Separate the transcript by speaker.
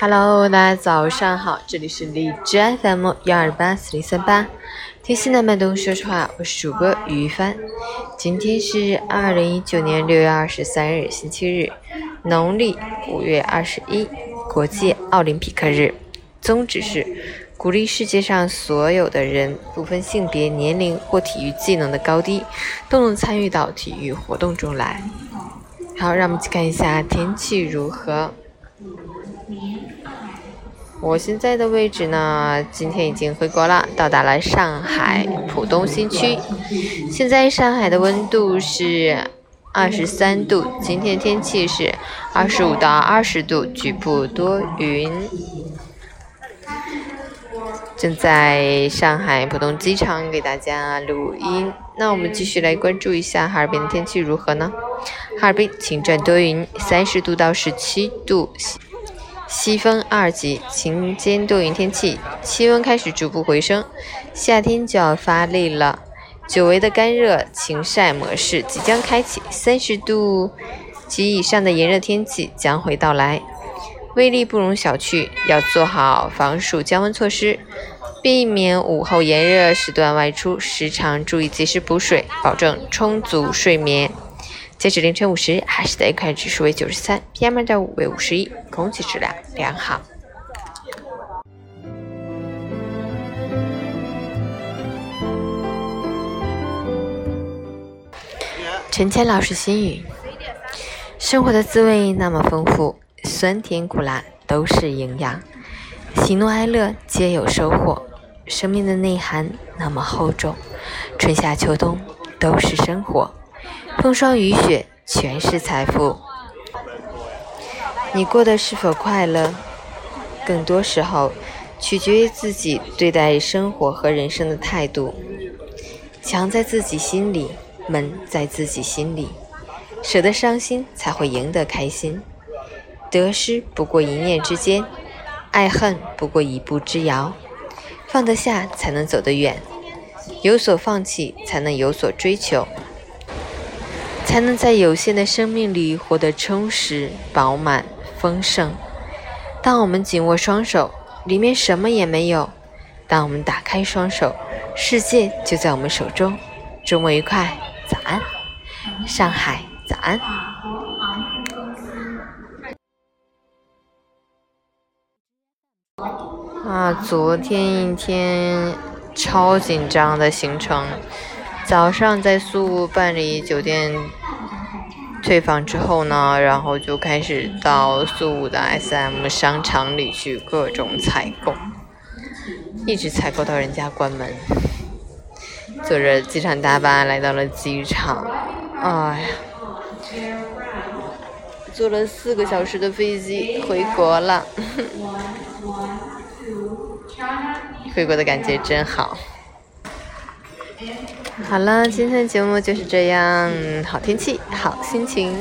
Speaker 1: Hello，大家早上好，这里是荔枝 FM 幺二八四零三八，听心的脉动说实话，我是主播于帆。今天是二零一九年六月二十三日，星期日，农历五月二十一，国际奥林匹克日。宗旨是鼓励世界上所有的人，不分性别、年龄或体育技能的高低，都能参与到体育活动中来。好，让我们去看一下天气如何。我现在的位置呢，今天已经回国了，到达了上海浦东新区。现在上海的温度是二十三度，今天天气是二十五到二十度，局部多云。正在上海浦东机场给大家录音。那我们继续来关注一下哈尔滨的天气如何呢？哈尔滨晴转多云，三十度到十七度，西风二级，晴间多云天气，气温开始逐步回升，夏天就要发力了。久违的干热晴晒模式即将开启，三十度及以上的炎热天气将会到来。威力不容小觑，要做好防暑降温措施，避免午后炎热时段外出，时常注意及时补水，保证充足睡眠。截止凌晨五时，海市的 AQI 指数为九十三，PM 二点五为五十一，空气质量良好。陈谦老师心语：生活的滋味那么丰富。酸甜苦辣都是营养，喜怒哀乐皆有收获。生命的内涵那么厚重，春夏秋冬都是生活，风霜雨雪全是财富。你过得是否快乐？更多时候取决于自己对待生活和人生的态度。墙在自己心里，门在自己心里，舍得伤心，才会赢得开心。得失不过一念之间，爱恨不过一步之遥。放得下才能走得远，有所放弃才能有所追求，才能在有限的生命里活得充实、饱满、丰盛。当我们紧握双手，里面什么也没有；当我们打开双手，世界就在我们手中。周末愉快，早安，上海，早安。啊，昨天一天超紧张的行程，早上在苏屋办理酒店退房之后呢，然后就开始到苏屋的 SM 商场里去各种采购，一直采购到人家关门，坐着机场大巴来到了机场，哎呀，坐了四个小时的飞机回国了。回国的感觉真好。好了，今天的节目就是这样，好天气，好心情。